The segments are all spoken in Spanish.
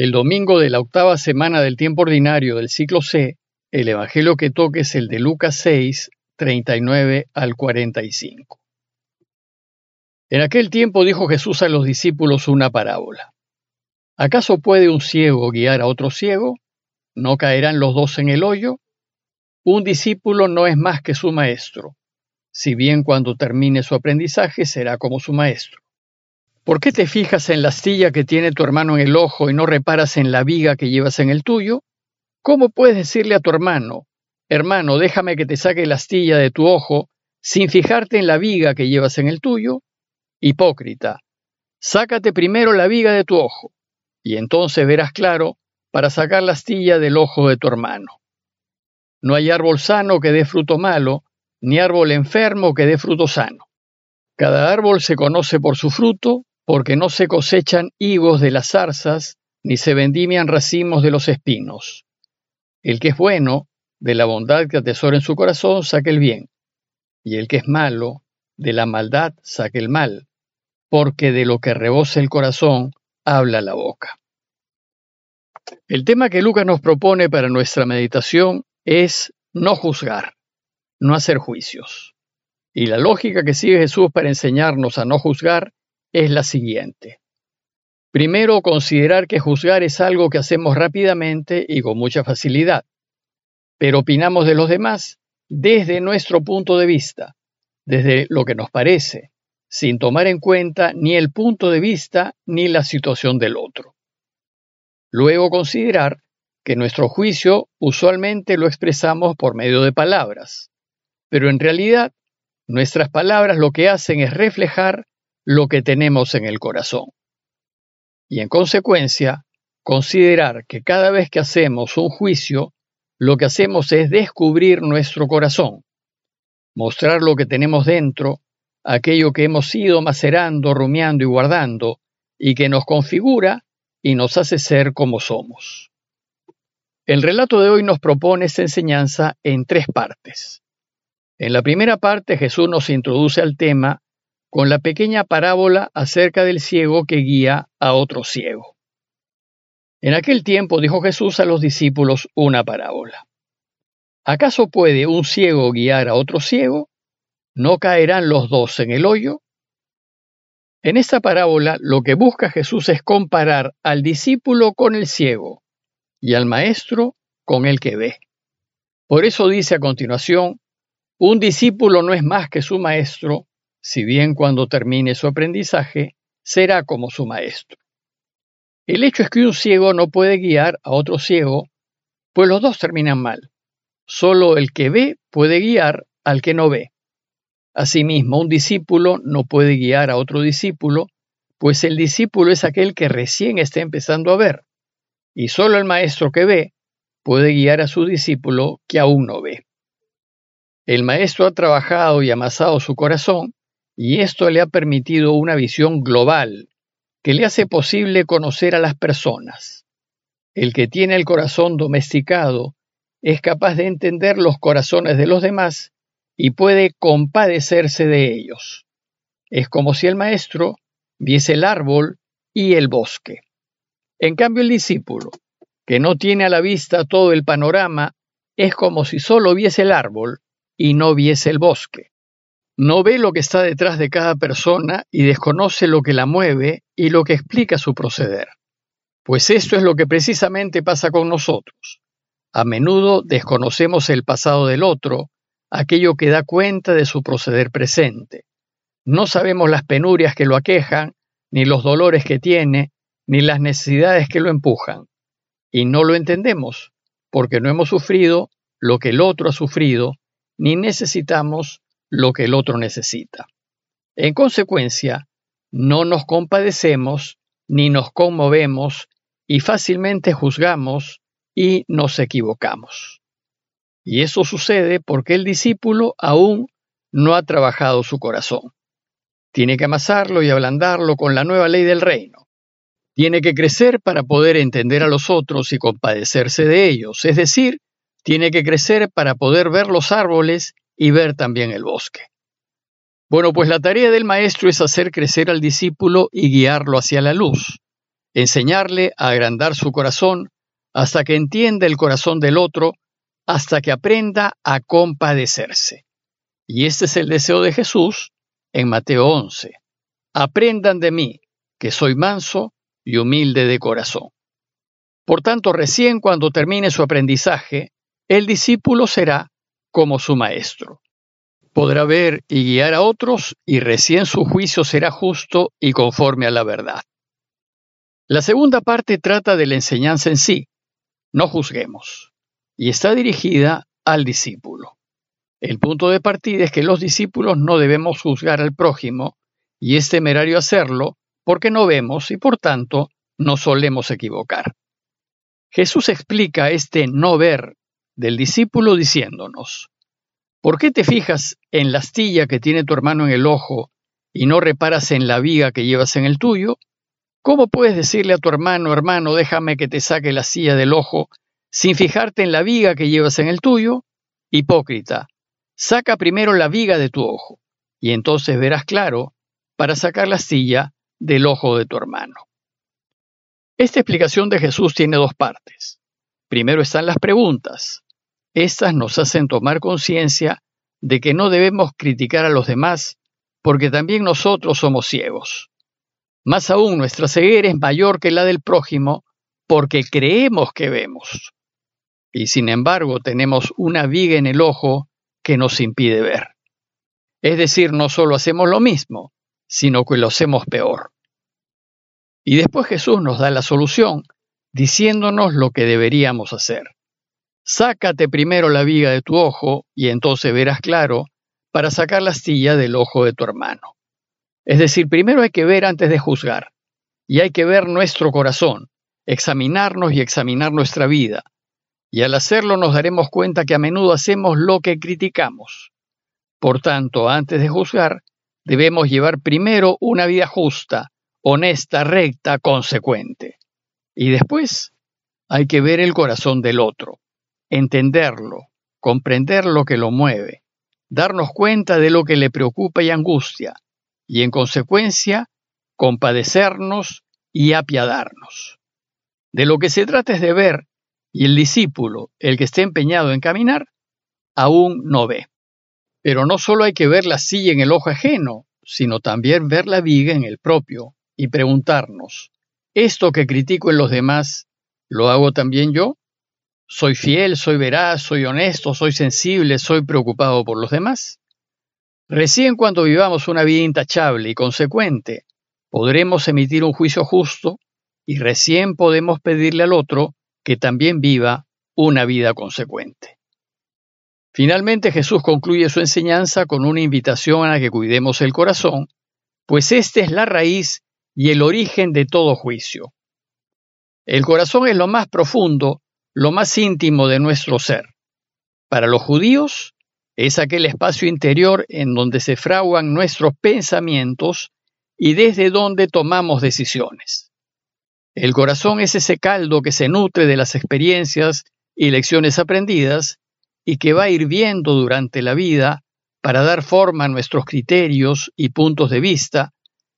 El domingo de la octava semana del tiempo ordinario del ciclo C, el Evangelio que toque es el de Lucas 6, 39 al 45. En aquel tiempo dijo Jesús a los discípulos una parábola. ¿Acaso puede un ciego guiar a otro ciego? ¿No caerán los dos en el hoyo? Un discípulo no es más que su maestro, si bien cuando termine su aprendizaje será como su maestro. ¿Por qué te fijas en la astilla que tiene tu hermano en el ojo y no reparas en la viga que llevas en el tuyo? ¿Cómo puedes decirle a tu hermano, hermano, déjame que te saque la astilla de tu ojo, sin fijarte en la viga que llevas en el tuyo? Hipócrita, sácate primero la viga de tu ojo, y entonces verás claro para sacar la astilla del ojo de tu hermano. No hay árbol sano que dé fruto malo, ni árbol enfermo que dé fruto sano. Cada árbol se conoce por su fruto, porque no se cosechan higos de las zarzas, ni se vendimian racimos de los espinos. El que es bueno, de la bondad que atesora en su corazón, saque el bien, y el que es malo, de la maldad saque el mal, porque de lo que rebosa el corazón, habla la boca. El tema que Lucas nos propone para nuestra meditación es no juzgar, no hacer juicios. Y la lógica que sigue Jesús para enseñarnos a no juzgar es la siguiente. Primero, considerar que juzgar es algo que hacemos rápidamente y con mucha facilidad, pero opinamos de los demás desde nuestro punto de vista, desde lo que nos parece, sin tomar en cuenta ni el punto de vista ni la situación del otro. Luego, considerar que nuestro juicio usualmente lo expresamos por medio de palabras, pero en realidad nuestras palabras lo que hacen es reflejar lo que tenemos en el corazón. Y en consecuencia, considerar que cada vez que hacemos un juicio, lo que hacemos es descubrir nuestro corazón, mostrar lo que tenemos dentro, aquello que hemos ido macerando, rumiando y guardando, y que nos configura y nos hace ser como somos. El relato de hoy nos propone esta enseñanza en tres partes. En la primera parte Jesús nos introduce al tema con la pequeña parábola acerca del ciego que guía a otro ciego. En aquel tiempo dijo Jesús a los discípulos una parábola. ¿Acaso puede un ciego guiar a otro ciego? ¿No caerán los dos en el hoyo? En esta parábola lo que busca Jesús es comparar al discípulo con el ciego y al maestro con el que ve. Por eso dice a continuación, un discípulo no es más que su maestro, si bien cuando termine su aprendizaje será como su maestro. El hecho es que un ciego no puede guiar a otro ciego, pues los dos terminan mal. Solo el que ve puede guiar al que no ve. Asimismo, un discípulo no puede guiar a otro discípulo, pues el discípulo es aquel que recién está empezando a ver, y solo el maestro que ve puede guiar a su discípulo que aún no ve. El maestro ha trabajado y amasado su corazón y esto le ha permitido una visión global que le hace posible conocer a las personas. El que tiene el corazón domesticado es capaz de entender los corazones de los demás y puede compadecerse de ellos. Es como si el maestro viese el árbol y el bosque. En cambio, el discípulo, que no tiene a la vista todo el panorama, es como si solo viese el árbol y no viese el bosque. No ve lo que está detrás de cada persona y desconoce lo que la mueve y lo que explica su proceder. Pues esto es lo que precisamente pasa con nosotros. A menudo desconocemos el pasado del otro, aquello que da cuenta de su proceder presente. No sabemos las penurias que lo aquejan, ni los dolores que tiene, ni las necesidades que lo empujan. Y no lo entendemos, porque no hemos sufrido lo que el otro ha sufrido, ni necesitamos lo que el otro necesita. En consecuencia, no nos compadecemos ni nos conmovemos y fácilmente juzgamos y nos equivocamos. Y eso sucede porque el discípulo aún no ha trabajado su corazón. Tiene que amasarlo y ablandarlo con la nueva ley del reino. Tiene que crecer para poder entender a los otros y compadecerse de ellos, es decir, tiene que crecer para poder ver los árboles y ver también el bosque. Bueno, pues la tarea del maestro es hacer crecer al discípulo y guiarlo hacia la luz. enseñarle a agrandar su corazón hasta que entienda el corazón del otro, hasta que aprenda a compadecerse. Y este es el deseo de Jesús en Mateo 11. Aprendan de mí, que soy manso y humilde de corazón. Por tanto, recién cuando termine su aprendizaje, el discípulo será como su maestro. Podrá ver y guiar a otros y recién su juicio será justo y conforme a la verdad. La segunda parte trata de la enseñanza en sí, no juzguemos, y está dirigida al discípulo. El punto de partida es que los discípulos no debemos juzgar al prójimo, y es temerario hacerlo porque no vemos y por tanto no solemos equivocar. Jesús explica este no ver del discípulo diciéndonos, ¿por qué te fijas en la astilla que tiene tu hermano en el ojo y no reparas en la viga que llevas en el tuyo? ¿Cómo puedes decirle a tu hermano, hermano, déjame que te saque la silla del ojo, sin fijarte en la viga que llevas en el tuyo? Hipócrita, saca primero la viga de tu ojo, y entonces verás claro para sacar la silla del ojo de tu hermano. Esta explicación de Jesús tiene dos partes. Primero están las preguntas. Estas nos hacen tomar conciencia de que no debemos criticar a los demás porque también nosotros somos ciegos. Más aún, nuestra ceguera es mayor que la del prójimo porque creemos que vemos. Y sin embargo tenemos una viga en el ojo que nos impide ver. Es decir, no solo hacemos lo mismo, sino que lo hacemos peor. Y después Jesús nos da la solución, diciéndonos lo que deberíamos hacer. Sácate primero la viga de tu ojo y entonces verás claro para sacar la astilla del ojo de tu hermano. Es decir, primero hay que ver antes de juzgar, y hay que ver nuestro corazón, examinarnos y examinar nuestra vida, y al hacerlo nos daremos cuenta que a menudo hacemos lo que criticamos. Por tanto, antes de juzgar, debemos llevar primero una vida justa, honesta, recta, consecuente. Y después hay que ver el corazón del otro, entenderlo, comprender lo que lo mueve, darnos cuenta de lo que le preocupa y angustia, y en consecuencia compadecernos y apiadarnos. De lo que se trata es de ver, y el discípulo, el que esté empeñado en caminar, aún no ve. Pero no solo hay que ver la silla en el ojo ajeno, sino también ver la viga en el propio y preguntarnos, ¿esto que critico en los demás, lo hago también yo? ¿Soy fiel, soy veraz, soy honesto, soy sensible, soy preocupado por los demás? Recién cuando vivamos una vida intachable y consecuente, podremos emitir un juicio justo y recién podemos pedirle al otro que también viva una vida consecuente. Finalmente Jesús concluye su enseñanza con una invitación a que cuidemos el corazón, pues esta es la raíz y el origen de todo juicio. El corazón es lo más profundo, lo más íntimo de nuestro ser. Para los judíos, es aquel espacio interior en donde se fraguan nuestros pensamientos y desde donde tomamos decisiones. El corazón es ese caldo que se nutre de las experiencias y lecciones aprendidas y que va hirviendo durante la vida para dar forma a nuestros criterios y puntos de vista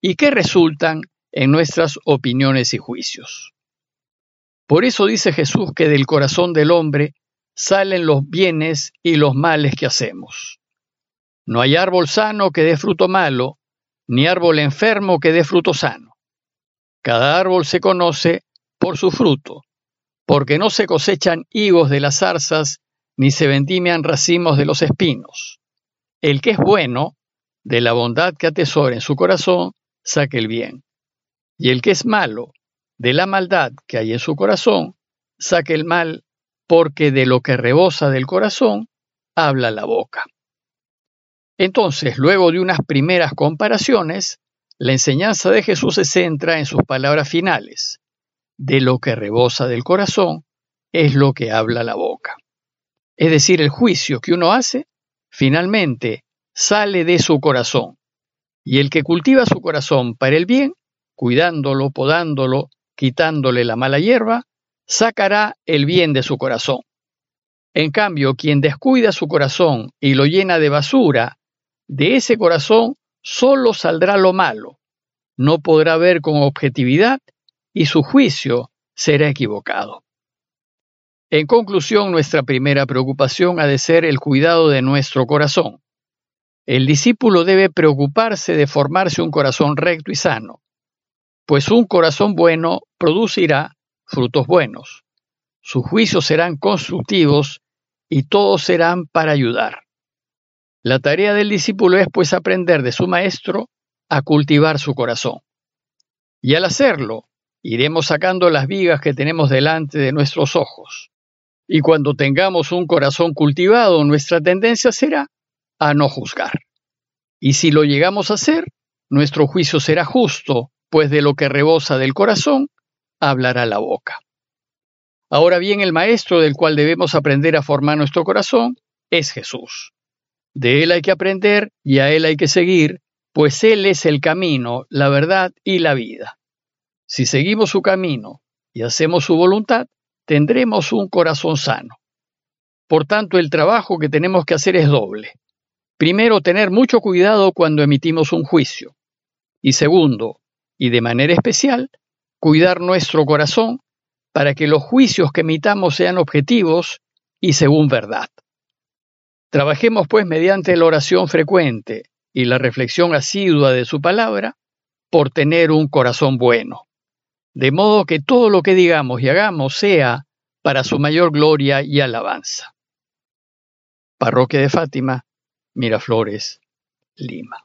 y que resultan en nuestras opiniones y juicios. Por eso dice Jesús que del corazón del hombre salen los bienes y los males que hacemos. No hay árbol sano que dé fruto malo, ni árbol enfermo que dé fruto sano. Cada árbol se conoce por su fruto, porque no se cosechan higos de las zarzas, ni se vendimian racimos de los espinos. El que es bueno, de la bondad que atesora en su corazón, saque el bien. Y el que es malo, de la maldad que hay en su corazón, saque el mal porque de lo que rebosa del corazón habla la boca. Entonces, luego de unas primeras comparaciones, la enseñanza de Jesús se centra en sus palabras finales. De lo que rebosa del corazón es lo que habla la boca. Es decir, el juicio que uno hace, finalmente, sale de su corazón. Y el que cultiva su corazón para el bien, cuidándolo, podándolo, quitándole la mala hierba, sacará el bien de su corazón. En cambio, quien descuida su corazón y lo llena de basura, de ese corazón solo saldrá lo malo. No podrá ver con objetividad y su juicio será equivocado. En conclusión, nuestra primera preocupación ha de ser el cuidado de nuestro corazón. El discípulo debe preocuparse de formarse un corazón recto y sano, pues un corazón bueno producirá frutos buenos. Sus juicios serán constructivos y todos serán para ayudar. La tarea del discípulo es pues aprender de su maestro a cultivar su corazón. Y al hacerlo, iremos sacando las vigas que tenemos delante de nuestros ojos. Y cuando tengamos un corazón cultivado, nuestra tendencia será a no juzgar. Y si lo llegamos a hacer, nuestro juicio será justo, pues de lo que rebosa del corazón, hablará la boca. Ahora bien, el maestro del cual debemos aprender a formar nuestro corazón es Jesús. De él hay que aprender y a él hay que seguir, pues él es el camino, la verdad y la vida. Si seguimos su camino y hacemos su voluntad, tendremos un corazón sano. Por tanto, el trabajo que tenemos que hacer es doble. Primero, tener mucho cuidado cuando emitimos un juicio. Y segundo, y de manera especial, cuidar nuestro corazón para que los juicios que emitamos sean objetivos y según verdad. Trabajemos pues mediante la oración frecuente y la reflexión asidua de su palabra por tener un corazón bueno, de modo que todo lo que digamos y hagamos sea para su mayor gloria y alabanza. Parroquia de Fátima, Miraflores, Lima.